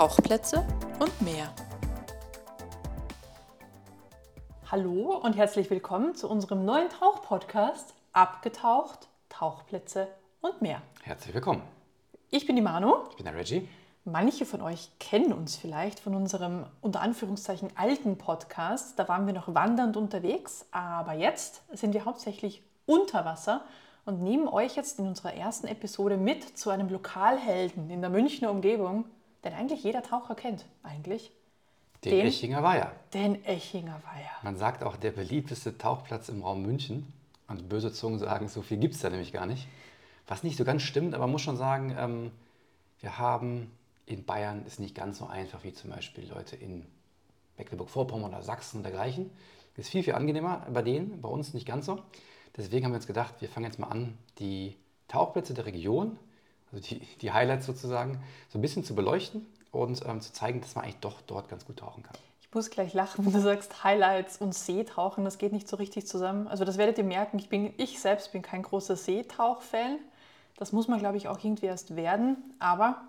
Tauchplätze und mehr. Hallo und herzlich willkommen zu unserem neuen Tauchpodcast Abgetaucht, Tauchplätze und mehr. Herzlich willkommen. Ich bin die Manu. Ich bin der Reggie. Manche von euch kennen uns vielleicht von unserem unter Anführungszeichen alten Podcast. Da waren wir noch wandernd unterwegs, aber jetzt sind wir hauptsächlich unter Wasser und nehmen euch jetzt in unserer ersten Episode mit zu einem Lokalhelden in der Münchner Umgebung, den eigentlich jeder Taucher kennt. Eigentlich. Den, den Echinger Weiher. Den Echinger Weiher. Man sagt auch der beliebteste Tauchplatz im Raum München. Und böse Zungen sagen, so viel gibt es da nämlich gar nicht. Was nicht so ganz stimmt, aber man muss schon sagen, ähm, wir haben in Bayern ist nicht ganz so einfach wie zum Beispiel Leute in Mecklenburg-Vorpommern oder Sachsen und dergleichen. Ist viel, viel angenehmer bei denen, bei uns nicht ganz so. Deswegen haben wir uns gedacht, wir fangen jetzt mal an, die Tauchplätze der Region, also die, die Highlights sozusagen, so ein bisschen zu beleuchten und ähm, zu zeigen, dass man eigentlich doch dort ganz gut tauchen kann. Ich muss gleich lachen, wenn du sagst Highlights und Seetauchen, das geht nicht so richtig zusammen. Also das werdet ihr merken, ich, bin, ich selbst bin kein großer Seetauch-Fan. Das muss man, glaube ich, auch irgendwie erst werden. Aber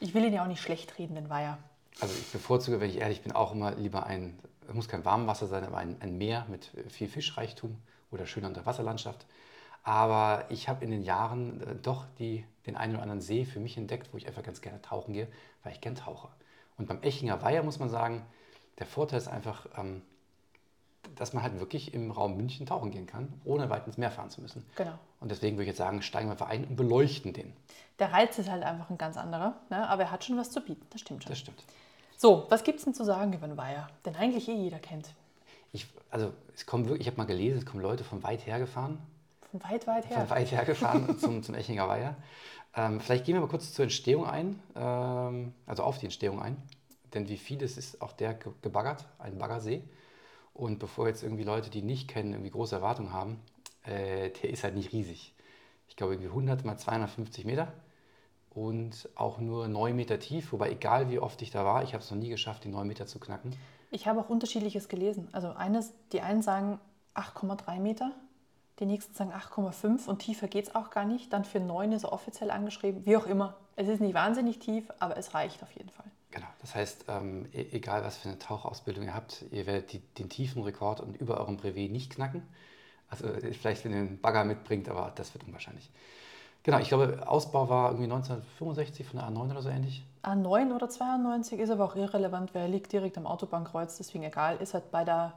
ich will ihn ja auch nicht schlecht reden, den Weiher. Also ich bevorzuge, wenn ich ehrlich bin, auch immer lieber ein, es muss kein Warmwasser sein, aber ein, ein Meer mit viel Fischreichtum oder schöner Unterwasserlandschaft. Aber ich habe in den Jahren äh, doch die, den einen oder anderen See für mich entdeckt, wo ich einfach ganz gerne tauchen gehe, weil ich gern tauche. Und beim Echinger Weiher muss man sagen, der Vorteil ist einfach, ähm, dass man halt wirklich im Raum München tauchen gehen kann, ohne weit ins Meer fahren zu müssen. Genau. Und deswegen würde ich jetzt sagen, steigen wir einfach ein und beleuchten den. Der Reiz ist halt einfach ein ganz anderer, ne? aber er hat schon was zu bieten, das stimmt schon. Das stimmt. So, was gibt es denn zu sagen über den Weiher, den eigentlich eh jeder kennt? Ich, also es kommen wirklich, ich habe mal gelesen, es kommen Leute von weit her gefahren. Von weit, weit her? Von weit her gefahren zum, zum Echinger Weiher. Ähm, vielleicht gehen wir mal kurz zur Entstehung ein, ähm, also auf die Entstehung ein. Denn wie vieles ist auch der gebaggert, ein Baggersee. Und bevor jetzt irgendwie Leute, die nicht kennen, irgendwie große Erwartungen haben, äh, der ist halt nicht riesig. Ich glaube irgendwie 100 mal 250 Meter und auch nur 9 Meter tief. Wobei egal wie oft ich da war, ich habe es noch nie geschafft, die 9 Meter zu knacken. Ich habe auch unterschiedliches gelesen. Also eines, die einen sagen 8,3 Meter, die nächsten sagen 8,5 und tiefer geht es auch gar nicht. Dann für 9 ist er offiziell angeschrieben. Wie auch immer. Es ist nicht wahnsinnig tief, aber es reicht auf jeden Fall. Genau, das heißt, ähm, e-, egal was für eine Tauchausbildung ihr habt, ihr werdet die, den tiefen Rekord und über eurem Brevet nicht knacken. Also äh, vielleicht, wenn ihr einen Bagger mitbringt, aber das wird unwahrscheinlich. Genau, ich glaube, Ausbau war irgendwie 1965 von der A9 oder so ähnlich. A9 oder 92 ist aber auch irrelevant, weil er liegt direkt am Autobahnkreuz, deswegen egal, ist halt bei der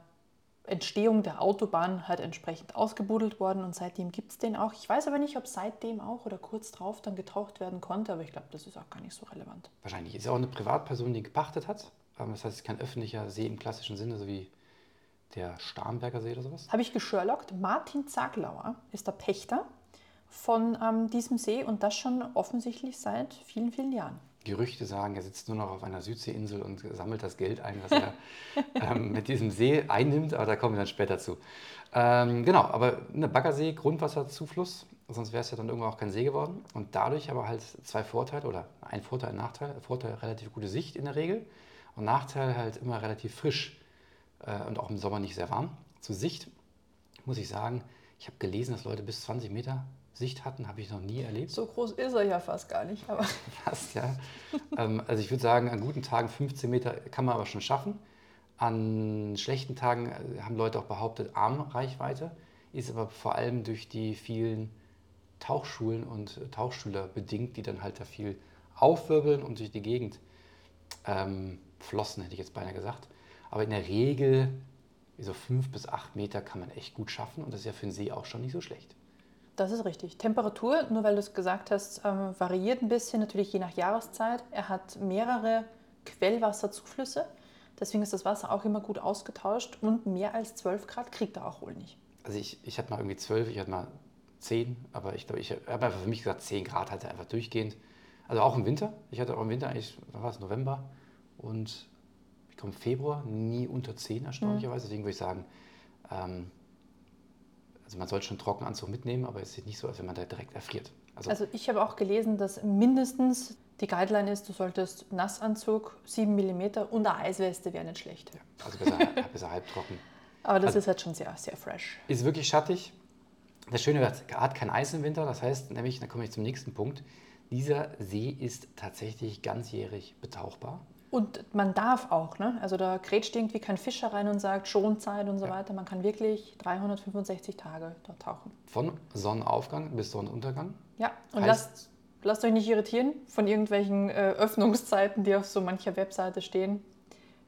Entstehung der Autobahn halt entsprechend ausgebuddelt worden und seitdem gibt es den auch. Ich weiß aber nicht, ob seitdem auch oder kurz drauf dann getaucht werden konnte, aber ich glaube, das ist auch gar nicht so relevant. Wahrscheinlich. Ist ja auch eine Privatperson, die gepachtet hat. Ähm, das heißt, es ist kein öffentlicher See im klassischen Sinne, so wie der Starnberger See oder sowas. Habe ich gesherlockt. Martin Zaglauer ist der Pächter von ähm, diesem See und das schon offensichtlich seit vielen, vielen Jahren. Gerüchte sagen, er sitzt nur noch auf einer Südseeinsel und sammelt das Geld ein, was er ähm, mit diesem See einnimmt, aber da kommen wir dann später zu. Ähm, genau, aber eine Baggersee, Grundwasserzufluss, sonst wäre es ja dann irgendwann auch kein See geworden. Und dadurch aber halt zwei Vorteile oder ein Vorteil, ein Nachteil. Vorteil relativ gute Sicht in der Regel und Nachteil halt immer relativ frisch äh, und auch im Sommer nicht sehr warm. Zur Sicht muss ich sagen, ich habe gelesen, dass Leute bis 20 Meter Sicht hatten, habe ich noch nie erlebt. So groß ist er ja fast gar nicht. Aber fast, ja. ähm, also ich würde sagen, an guten Tagen 15 Meter kann man aber schon schaffen. An schlechten Tagen äh, haben Leute auch behauptet, Armreichweite, ist aber vor allem durch die vielen Tauchschulen und Tauchschüler bedingt, die dann halt da viel aufwirbeln und durch die Gegend ähm, flossen, hätte ich jetzt beinahe gesagt. Aber in der Regel, so fünf bis acht Meter kann man echt gut schaffen und das ist ja für den See auch schon nicht so schlecht. Das ist richtig. Temperatur, nur weil du es gesagt hast, ähm, variiert ein bisschen, natürlich je nach Jahreszeit. Er hat mehrere Quellwasserzuflüsse. Deswegen ist das Wasser auch immer gut ausgetauscht und mehr als 12 Grad kriegt er auch wohl nicht. Also ich, ich hatte mal irgendwie 12, ich hatte mal 10, aber ich glaube, ich habe einfach für mich gesagt, 10 Grad hatte einfach durchgehend. Also auch im Winter. Ich hatte auch im Winter eigentlich, was war es, November und ich komme Februar nie unter 10 erstaunlicherweise. Mhm. Deswegen würde ich sagen, ähm, also man sollte schon einen Trockenanzug mitnehmen, aber es sieht nicht so aus, wenn man da direkt erfriert. Also, also ich habe auch gelesen, dass mindestens die Guideline ist, du solltest Nassanzug 7 mm und eine Eisweste wäre nicht schlecht. Ja, also besser, besser halbtrocken. Aber das also, ist halt schon sehr, sehr fresh. Ist wirklich schattig. Das Schöne, er hat kein Eis im Winter, das heißt nämlich, da komme ich zum nächsten Punkt, Dieser See ist tatsächlich ganzjährig betauchbar. Und man darf auch, ne? Also da grätscht irgendwie kein Fischer rein und sagt Schonzeit und so Ja. weiter. Man kann wirklich 365 Tage dort tauchen. Von Sonnenaufgang bis Sonnenuntergang. Ja, und lasst, lasst euch nicht irritieren von irgendwelchen äh, Öffnungszeiten, die auf so mancher Webseite stehen.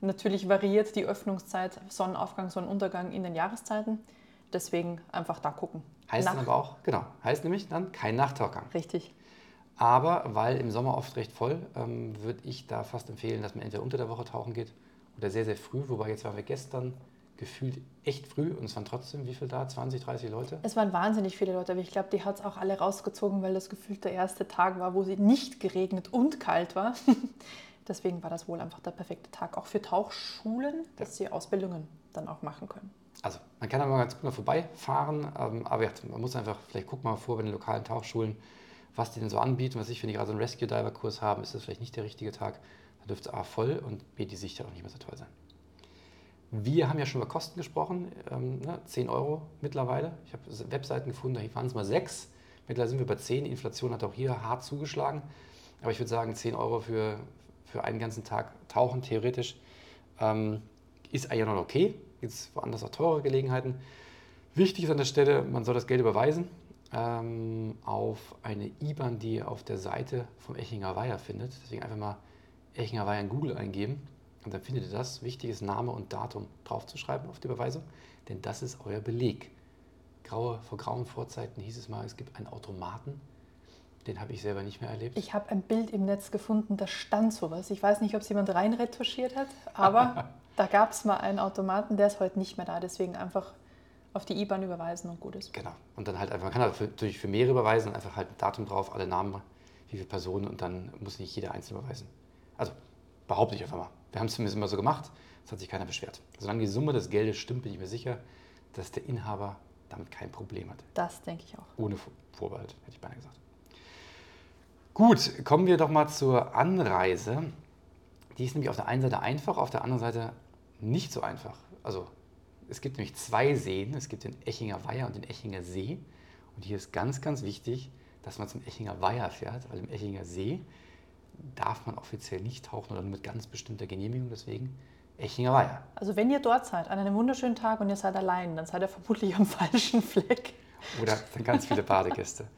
Natürlich variiert die Öffnungszeit Sonnenaufgang, Sonnenuntergang in den Jahreszeiten. Deswegen einfach da gucken. Heißt Nach- dann aber auch, genau, heißt nämlich dann kein Nachtauchgang. Richtig. Aber weil im Sommer oft recht voll, ähm, würde ich da fast empfehlen, dass man entweder unter der Woche tauchen geht oder sehr, sehr früh. Wobei jetzt waren wir gestern gefühlt echt früh und es waren trotzdem, wie viel da? 20, 30 Leute? Es waren wahnsinnig viele Leute, aber ich glaube, die hat es auch alle rausgezogen, weil das gefühlt der erste Tag war, wo sie nicht geregnet und kalt war. Deswegen war das wohl einfach der perfekte Tag, auch für Tauchschulen, dass sie Ausbildungen dann auch machen können. Also, man kann da mal ganz gut mal vorbeifahren, ähm, aber ja, man muss einfach, vielleicht guckt mal vor bei den lokalen Tauchschulen, was die denn so anbieten. Was ich, wenn die gerade so einen Rescue-Diver-Kurs haben, ist das vielleicht nicht der richtige Tag. Dann dürfte es A voll und B die Sicht ja auch nicht mehr so toll sein. Wir haben ja schon über Kosten gesprochen, ähm, ne, 10 Euro mittlerweile. Ich habe Webseiten gefunden, da waren es mal 6. Mittlerweile sind wir bei 10. Die Inflation hat auch hier hart zugeschlagen. Aber ich würde sagen, 10 Euro für, für einen ganzen Tag tauchen, theoretisch, ähm, ist eigentlich noch okay. Es woanders auch teure Gelegenheiten. Wichtig ist an der Stelle, man soll das Geld überweisen ähm, auf eine IBAN, die ihr auf der Seite vom Echinger Weiher findet. Deswegen einfach mal Echinger Weiher in Google eingeben und dann findet ihr das. Wichtig ist Name und Datum draufzuschreiben auf die Überweisung, denn das ist euer Beleg. Graue, vor grauen Vorzeiten hieß es mal, es gibt einen Automaten. Den habe ich selber nicht mehr erlebt. Ich habe ein Bild im Netz gefunden, da stand sowas. Ich weiß nicht, ob es jemand reinretuschiert hat, aber da gab es mal einen Automaten, der ist heute nicht mehr da. Deswegen einfach auf die IBAN überweisen und gut ist. Genau. Und dann halt einfach, man kann halt natürlich für mehrere überweisen, einfach halt ein Datum drauf, alle Namen, wie viele Personen und dann muss nicht jeder einzeln überweisen. Also behaupte ich einfach mal. Wir haben es zumindest immer so gemacht, es hat sich keiner beschwert. Solange die Summe des Geldes stimmt, bin ich mir sicher, dass der Inhaber damit kein Problem hat. Das denke ich auch. Ohne Vor- Vorbehalt, hätte ich beinahe gesagt. Gut, kommen wir doch mal zur Anreise. Die ist nämlich auf der einen Seite einfach, auf der anderen Seite nicht so einfach. Also es gibt nämlich zwei Seen. Es gibt den Echinger Weiher und den Echinger See. Und hier ist ganz, ganz wichtig, dass man zum Echinger Weiher fährt, weil im Echinger See darf man offiziell nicht tauchen oder nur mit ganz bestimmter Genehmigung. Deswegen Echinger Weiher. Also wenn ihr dort seid, an einem wunderschönen Tag und ihr seid allein, dann seid ihr vermutlich am falschen Fleck. Oder dann ganz viele Badegäste.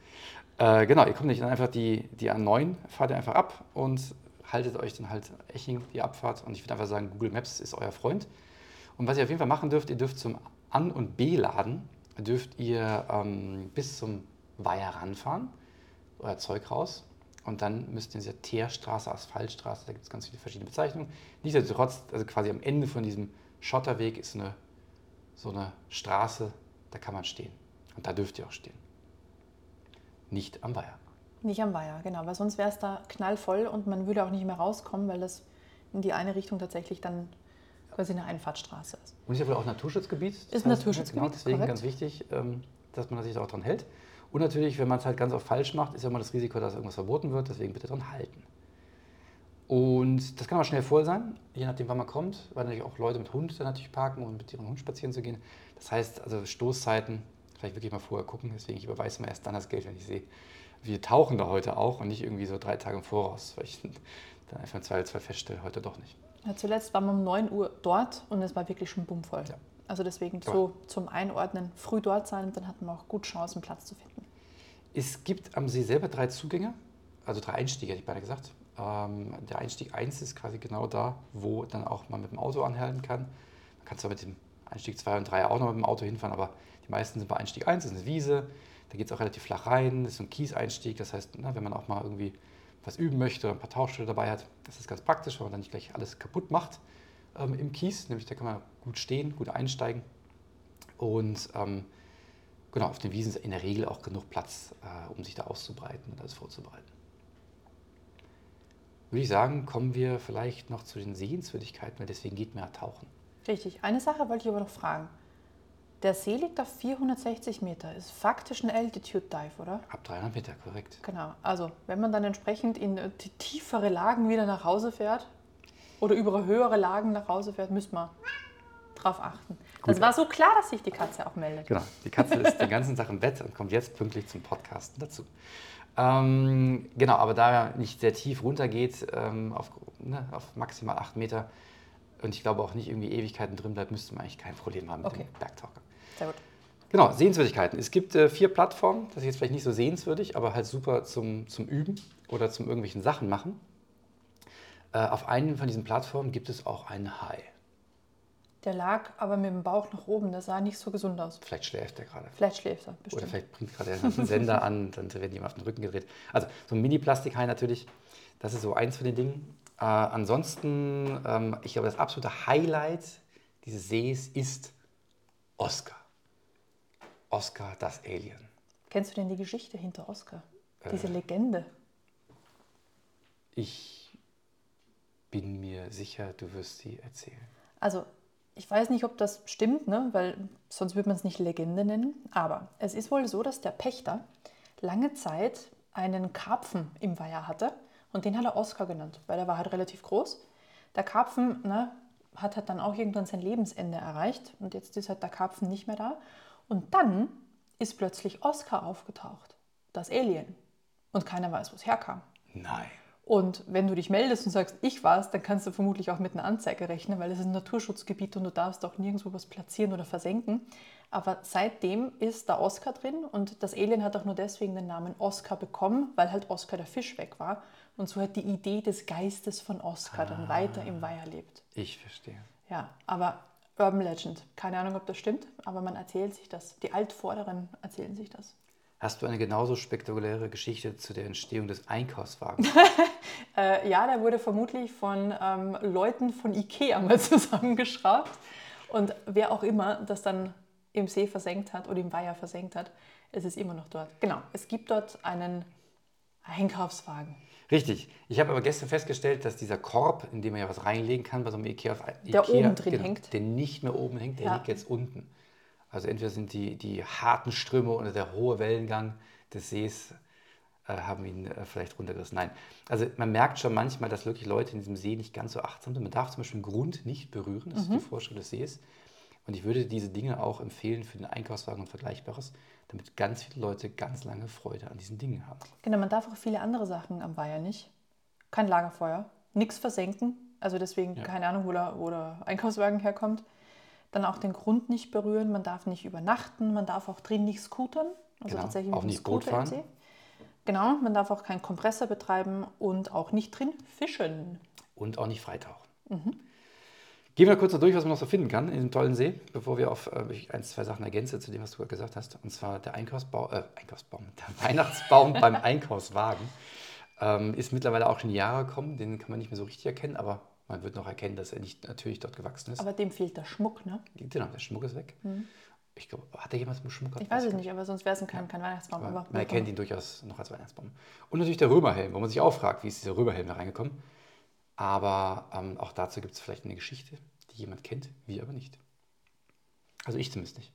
Äh, genau, ihr kommt nicht dann einfach die, die A9, fahrt ihr einfach ab und haltet euch dann halt Eching die Abfahrt. Und ich würde einfach sagen, Google Maps ist euer Freund. Und was ihr auf jeden Fall machen dürft, ihr dürft zum An- und B-Laden, dürft ihr ähm, bis zum Weiher ranfahren, euer Zeug raus. Und dann müsst ihr in dieser Teerstraße, Asphaltstraße, da gibt es ganz viele verschiedene Bezeichnungen. Nichtsdestotrotz, also quasi am Ende von diesem Schotterweg ist eine, so eine Straße, da kann man stehen. Und da dürft ihr auch stehen. Nicht am Weiher. Nicht am Weiher, genau, weil sonst wäre es da knallvoll und man würde auch nicht mehr rauskommen, weil das in die eine Richtung tatsächlich dann quasi eine Einfahrtstraße ist. Und ist ja wohl auch Naturschutzgebiet. Ist ein Naturschutzgebiet, Genau, deswegen korrekt. ganz wichtig, ähm, dass man sich da auch dran hält. Und natürlich, wenn man es halt ganz oft falsch macht, ist ja immer das Risiko, dass irgendwas verboten wird. Deswegen bitte dran halten. Und das kann auch schnell voll sein, je nachdem, wann man kommt, weil natürlich auch Leute mit Hund dann natürlich parken und mit ihrem Hund spazieren zu gehen. Das heißt, also Stoßzeiten, vielleicht wirklich mal vorher gucken. Deswegen, ich überweise mir erst dann das Geld, wenn ich sehe, wir tauchen da heute auch und nicht irgendwie so drei Tage im Voraus, weil ich dann einfach im Zweifelsfall feststelle, heute doch nicht. Ja, zuletzt waren wir um 9 Uhr dort und es war wirklich schon bummvoll. Ja. Also deswegen Ja. so zum Einordnen früh dort sein und dann hatten wir auch gut Chancen, Platz zu finden. Es gibt am See selber drei Zugänge, also drei Einstiege, hätte ich beinahe gesagt. Ähm, der Einstieg 1 ist quasi genau da, wo dann auch man mit dem Auto anhalten kann. Man kann zwar mit dem Einstieg 2 und 3 auch noch mit dem Auto hinfahren, aber die meisten sind bei Einstieg 1, das ist eine Wiese. Da geht es auch relativ flach rein, das ist so ein Kieseinstieg. Das heißt, na, wenn man auch mal irgendwie was üben möchte oder ein paar Tauchstelle dabei hat, das ist ganz praktisch, weil man dann nicht gleich alles kaputt macht ähm, im Kies. Nämlich da kann man gut stehen, gut einsteigen. Und ähm, genau, auf den Wiesen ist in der Regel auch genug Platz, äh, um sich da auszubreiten und alles vorzubereiten. Würde ich sagen, kommen wir vielleicht noch zu den Sehenswürdigkeiten, weil deswegen geht ja tauchen. Richtig. Eine Sache wollte ich aber noch fragen. Der See liegt auf 460 Meter, ist faktisch ein Altitude Dive, oder? Ab 300 Meter, korrekt. Genau. Also, wenn man dann entsprechend in äh, die tiefere Lagen wieder nach Hause fährt oder über höhere Lagen nach Hause fährt, müsste man drauf achten. Das Gut. war so klar, dass sich die Katze auch meldet. Genau, die Katze ist den ganzen Tag im Bett und kommt jetzt pünktlich zum Podcasten dazu. Ähm, genau, aber da er nicht sehr tief runter geht, ähm, auf, ne, auf maximal 8 Meter und ich glaube auch nicht irgendwie Ewigkeiten drin bleibt, müsste man eigentlich kein Problem haben mit Okay. dem Bergtaucher. Sehr gut. Genau, Sehenswürdigkeiten. Es gibt äh, vier Plattformen, das ist jetzt vielleicht nicht so sehenswürdig, aber halt super zum, zum Üben oder zum irgendwelchen Sachen machen. Äh, auf einen von diesen Plattformen gibt es auch einen Hai. Der lag aber mit dem Bauch nach oben, der sah nicht so gesund aus. Vielleicht schläft er gerade. Vielleicht schläft er, Oder bestimmt. vielleicht bringt gerade einen Sender an, dann werden die ihm auf den Rücken gedreht. Also so ein Mini-Plastikhai natürlich, das ist so eins von den Dingen. Äh, ansonsten, ähm, ich glaube, das absolute Highlight dieses Sees ist Oscar. Oscar, das Alien. Kennst du denn die Geschichte hinter Oscar? Äh. Diese Legende. Ich bin mir sicher, du wirst sie erzählen. Also, ich weiß nicht, ob das stimmt, ne? weil sonst würde man es nicht Legende nennen. Aber es ist wohl so, dass der Pächter lange Zeit einen Karpfen im Weiher hatte und den hat er Oscar genannt, weil er war halt relativ groß. Der Karpfen ne, hat halt dann auch irgendwann sein Lebensende erreicht und jetzt ist halt der Karpfen nicht mehr da. Und dann ist plötzlich Oscar aufgetaucht, das Alien. Und keiner weiß, wo es herkam. Nein. Und wenn du dich meldest und sagst, ich war's, dann kannst du vermutlich auch mit einer Anzeige rechnen, weil es ist ein Naturschutzgebiet und du darfst auch nirgendwo was platzieren oder versenken. Aber seitdem ist da Oscar drin und das Alien hat auch nur deswegen den Namen Oscar bekommen, weil halt Oscar der Fisch weg war und so hat die Idee des Geistes von Oscar dann weiter im Weiher lebt. Ich verstehe. Ja, aber Urban Legend, keine Ahnung, ob das stimmt, aber man erzählt sich das. Die Altvorderen erzählen sich das. Hast du eine genauso spektakuläre Geschichte zu der Entstehung des Einkaufswagens? Äh, ja, der wurde vermutlich von ähm, Leuten von Ikea mal zusammengeschraubt. Und wer auch immer das dann im See versenkt hat oder im Weiher versenkt hat, es ist immer noch dort. Genau, es gibt dort einen Einkaufswagen. Richtig. Ich habe aber gestern festgestellt, dass dieser Korb, in dem man ja was reinlegen kann, bei so einem Ikea, Der Ikea oben drin hängt. Der nicht mehr oben hängt, der Ja. liegt jetzt unten. Also entweder sind die, die harten Ströme oder der hohe Wellengang des Sees äh, haben ihn äh, vielleicht runtergerissen. Nein. Also man merkt schon manchmal, dass wirklich Leute in diesem See nicht ganz so achtsam sind. Man darf zum Beispiel den Grund nicht berühren, das Mhm. ist die Vorschrift des Sees. Und ich würde diese Dinge auch empfehlen für den Einkaufswagen und Vergleichbares, damit ganz viele Leute ganz lange Freude an diesen Dingen haben. Genau, man darf auch viele andere Sachen am Weiher nicht. Kein Lagerfeuer, nichts versenken. Also deswegen Ja. keine Ahnung, wo der, wo der Einkaufswagen herkommt. Dann auch den Grund nicht berühren. Man darf nicht übernachten. Man darf auch drin nicht scootern. Also Genau, tatsächlich auch nicht Boot Scooter im fahren. See. Genau, man darf auch keinen Kompressor betreiben und auch nicht drin fischen. und auch nicht freitauchen. Mhm. Gehen wir kurz noch durch, was man noch so finden kann in diesem tollen See, bevor wir auf äh, ein, zwei Sachen ergänze zu dem, was du gerade gesagt hast. Und zwar der Einkaufsbaum, äh, Einkaufsbaum, der Weihnachtsbaum beim Einkaufswagen ähm, ist mittlerweile auch schon Jahre gekommen. Den kann man nicht mehr so richtig erkennen, aber man wird noch erkennen, dass er nicht natürlich dort gewachsen ist. Aber dem fehlt der Schmuck, ne? genau, der Schmuck ist weg. Ich glaube, hat er jemals mit Schmuck Mhm. Ich weiß es nicht, aber sonst wäre es kein, kein Weihnachtsbaum. Aber man erkennt ihn durchaus noch als Weihnachtsbaum. Und natürlich der Römerhelm, wo man sich auch fragt, wie ist dieser Römerhelm da reingekommen. Aber ähm, auch dazu gibt es vielleicht eine Geschichte, die jemand kennt, wir aber nicht. Also ich zumindest nicht.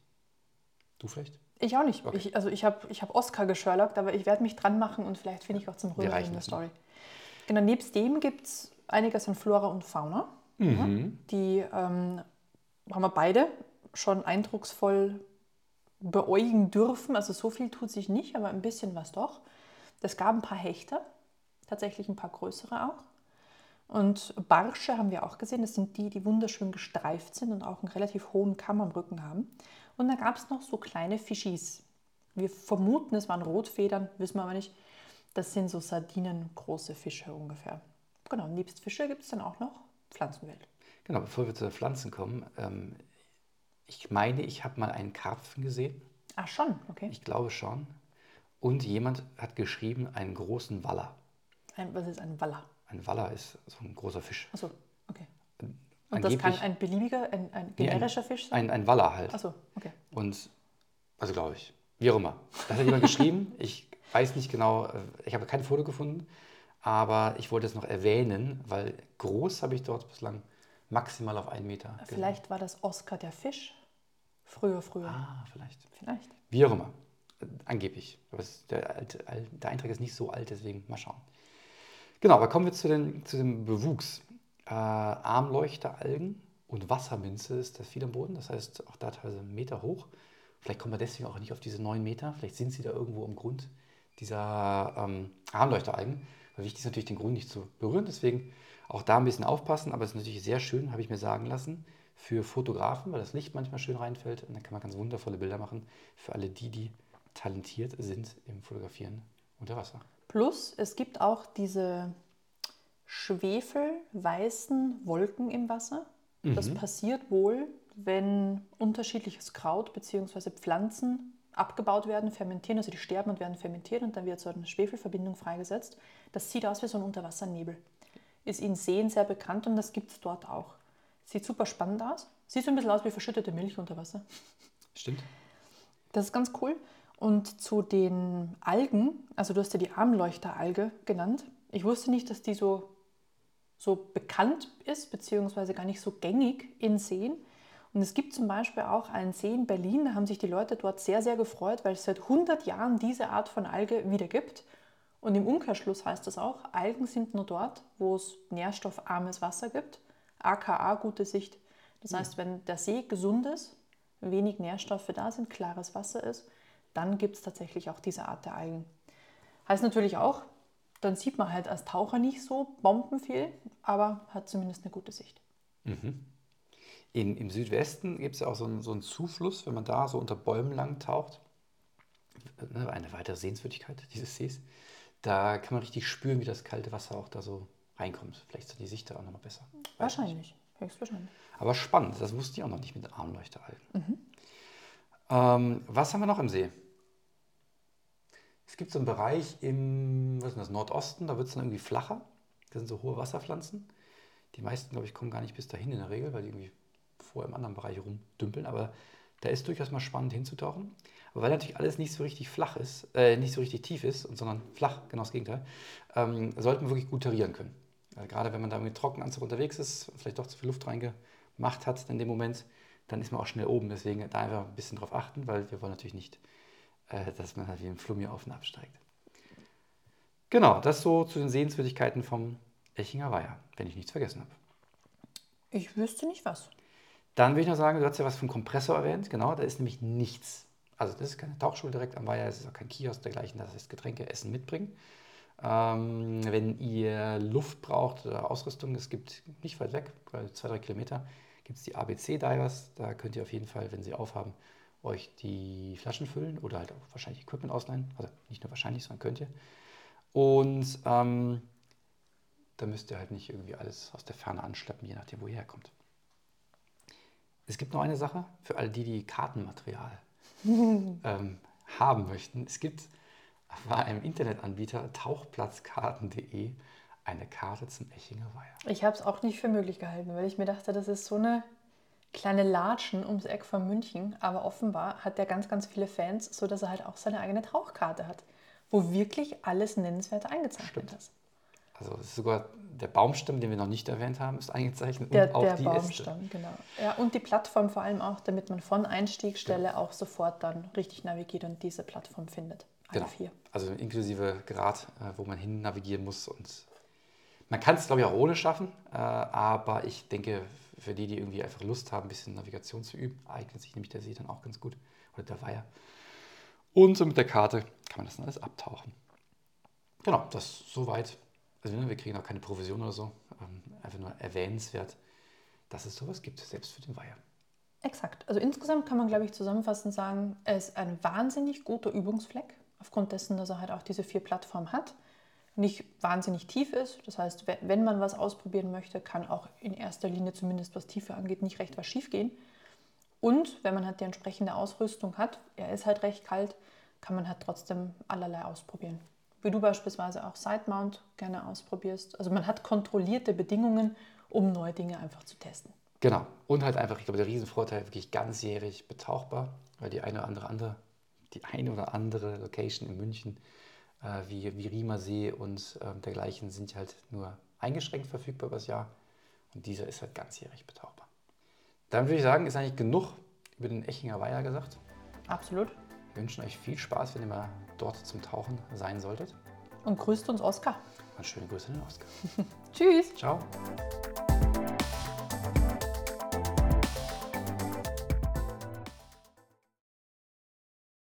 Du vielleicht? Ich auch nicht. Okay. Ich, also ich habe ich hab Oscar gesherlockt, aber ich werde mich dran machen und vielleicht finde ich auch zum eine das noch. Story. Genau, nebst dem gibt es einiges an Flora und Fauna. Mhm. Die ähm, haben wir beide schon eindrucksvoll beäugen dürfen. Also so viel tut sich nicht, aber ein bisschen was doch. Es gab ein paar Hechte, tatsächlich ein paar größere auch. Und Barsche haben wir auch gesehen. Das sind die, die wunderschön gestreift sind und auch einen relativ hohen Kamm am Rücken haben. Und da gab es noch so kleine Fischis. Wir vermuten, es waren Rotfedern, wissen wir aber nicht. Das sind so sardinengroße Fische ungefähr. Genau, nebst Fische gibt es dann auch noch Pflanzenwelt. Genau, bevor wir zu den Pflanzen kommen. Ähm, ich meine, ich habe mal einen Karpfen gesehen. Ah, schon, okay. Ich glaube schon. Und jemand hat geschrieben, einen großen Waller. Ein, was ist ein Waller? Ein Waller ist so ein großer Fisch. Achso, okay. Und das kann ein beliebiger, ein, ein Nee, generischer Fisch sein? Ein, ein Waller halt. Achso, okay. Und, also glaube ich, wie auch immer. Das hat jemand geschrieben. Ich weiß nicht genau, äh, ich habe kein Foto gefunden, aber ich wollte es noch erwähnen, weil groß habe ich dort bislang maximal auf einen Meter gesehen. Vielleicht war das Oscar der Fisch. Früher, früher. Ah, vielleicht. Vielleicht. Wie auch immer. Angeblich. Aber der, alte, der Eintrag ist nicht so alt, deswegen mal schauen. Genau, aber kommen wir zu, den, zu dem Bewuchs. Äh, Armleuchteralgen und Wasserminze ist das viel am Boden. Das heißt, auch da teilweise einen Meter hoch. Vielleicht kommen wir deswegen auch nicht auf diese neun Meter. Vielleicht sind sie da irgendwo im Grund dieser ähm, Armleuchteralgen. Aber wichtig ist natürlich, den Grün nicht zu berühren. Deswegen auch da ein bisschen aufpassen. Aber es ist natürlich sehr schön, habe ich mir sagen lassen, für Fotografen, weil das Licht manchmal schön reinfällt. Und dann kann man ganz wundervolle Bilder machen für alle die, die talentiert sind im Fotografieren unter Wasser. Plus, es gibt auch diese schwefelweißen Wolken im Wasser. Das passiert wohl, wenn unterschiedliches Kraut bzw. Pflanzen abgebaut werden, fermentieren, also die sterben und werden fermentiert und dann wird so eine Schwefelverbindung freigesetzt. Das sieht aus wie so ein Unterwassernebel. Ist in Seen sehr bekannt und das gibt es dort auch. Sieht super spannend aus. Sieht so ein bisschen aus wie verschüttete Milch unter Wasser. Stimmt. Das ist ganz cool. Und zu den Algen, also du hast ja die Armleuchteralge genannt. Ich wusste nicht, dass die so, so bekannt ist, beziehungsweise gar nicht so gängig in Seen. Und es gibt zum Beispiel auch einen See in Berlin, da haben sich die Leute dort sehr, sehr gefreut, weil es seit 100 Jahren diese Art von Alge wieder gibt. Und im Umkehrschluss heißt das auch, Algen sind nur dort, wo es nährstoffarmes Wasser gibt, aka gute Sicht. Das heißt, wenn der See gesund ist, wenig Nährstoffe da sind, klares Wasser ist, dann gibt es tatsächlich auch diese Art der Algen. Heißt natürlich auch, dann sieht man halt als Taucher nicht so bombenviel, aber hat zumindest eine gute Sicht. In, Im Südwesten gibt es ja auch so einen, so einen Zufluss, wenn man da so unter Bäumen lang taucht. Ne, Eine weitere Sehenswürdigkeit dieses Sees. Da kann man richtig spüren, wie das kalte Wasser auch da so reinkommt. Vielleicht ist die Sicht da auch nochmal besser. Wahrscheinlich, höchstwahrscheinlich. Aber spannend, das wusste ich auch noch nicht mit Armleuchteralgen. Ähm, was haben wir noch im See? Es gibt so einen Bereich im was ist das, Nordosten, da wird es dann irgendwie flacher. Das sind so hohe Wasserpflanzen. Die meisten, glaube ich, kommen gar nicht bis dahin in der Regel, weil die irgendwie vorher im anderen Bereich rumdümpeln. Aber da ist durchaus mal spannend hinzutauchen. Aber weil natürlich alles nicht so richtig flach ist, äh, nicht so richtig tief ist, sondern flach, genau das Gegenteil, ähm, sollten wir wirklich gut tarieren können. Äh, gerade wenn man da mit Trockenanzug unterwegs ist, vielleicht doch zu viel Luft reingemacht hat in dem Moment, dann ist man auch schnell oben. Deswegen da einfach ein bisschen drauf achten, weil wir wollen natürlich nicht, äh, dass man halt wie ein Flummi auf und absteigt. Genau, das so zu den Sehenswürdigkeiten vom Echinger Weiher, wenn ich nichts vergessen habe. Ich wüsste nicht was. Dann will ich noch sagen, du hast ja was vom Kompressor erwähnt. Genau, da ist nämlich nichts. Also das ist keine Tauchschule direkt am Weiher, es ist auch kein Kiosk dergleichen, das heißt Getränke, Essen mitbringen. Ähm, wenn ihr Luft braucht oder Ausrüstung, es gibt nicht weit weg, zwei, drei Kilometer, gibt es die ABC Divers. Da könnt ihr auf jeden Fall, wenn sie aufhaben, euch die Flaschen füllen oder halt auch wahrscheinlich Equipment ausleihen. Also nicht nur wahrscheinlich, sondern könnt ihr. Und ähm, da müsst ihr halt nicht irgendwie alles aus der Ferne anschleppen, je nachdem, wo ihr herkommt. Es gibt noch eine Sache für alle die, die Kartenmaterial ähm, haben möchten. Es gibt bei einem Internetanbieter tauchplatzkarten.de eine Karte zum Echinger Weiher. Ich habe es auch nicht für möglich gehalten, weil ich mir dachte, das ist so eine kleine Latschen ums Eck von München. Aber offenbar hat der ganz, ganz viele Fans, sodass er halt auch seine eigene Tauchkarte hat, wo wirklich alles Nennenswerte eingezeichnet Stimmt. ist. Also ist sogar der Baumstamm, den wir noch nicht erwähnt haben, ist eingezeichnet Der, und auch der die Äste. Baumstamm, genau. Ja, und die Plattform vor allem auch, damit man von Einstiegsstelle auch sofort dann richtig navigiert und diese Plattform findet. Alle Genau. vier. Also inklusive Grad, äh, wo man hin navigieren muss. Und man kann es, glaube ich, auch ohne schaffen. Äh, aber ich denke, für die, die irgendwie einfach Lust haben, ein bisschen Navigation zu üben, eignet sich nämlich der See dann auch ganz gut. Oder der Weiher. Und so mit der Karte kann man das dann alles abtauchen. Genau, das soweit. Also ne, wir kriegen auch keine Provision oder so. Ähm, einfach nur erwähnenswert, dass es sowas gibt, selbst für den Weiher. Exakt. Also insgesamt kann man, glaube ich, zusammenfassend sagen, er ist ein wahnsinnig guter Übungsfleck, aufgrund dessen, dass er halt auch diese vier Plattformen hat. Nicht wahnsinnig tief ist. Das heißt, we- wenn man was ausprobieren möchte, kann auch in erster Linie, zumindest was Tiefe angeht, nicht recht was schief gehen. Und wenn man halt die entsprechende Ausrüstung hat, er ist halt recht kalt, kann man halt trotzdem allerlei ausprobieren. Wie du beispielsweise auch Sidemount gerne ausprobierst. Also man hat kontrollierte Bedingungen, um neue Dinge einfach zu testen. Genau. Und halt einfach, ich glaube, der Riesenvorteil, wirklich ganzjährig betauchbar, weil die eine oder andere, andere die eine oder andere Location in München, äh, wie, wie Riemersee und ähm, dergleichen, sind halt nur eingeschränkt verfügbar über das Jahr. Und dieser ist halt ganzjährig betauchbar. Dann würde ich sagen, ist eigentlich genug über den Echinger Weiher gesagt. Absolut. Wir wünschen euch viel Spaß, wenn ihr mal dort zum Tauchen sein solltet. Und grüßt uns Oskar. Und schöne Grüße an den Oskar. Tschüss. Ciao.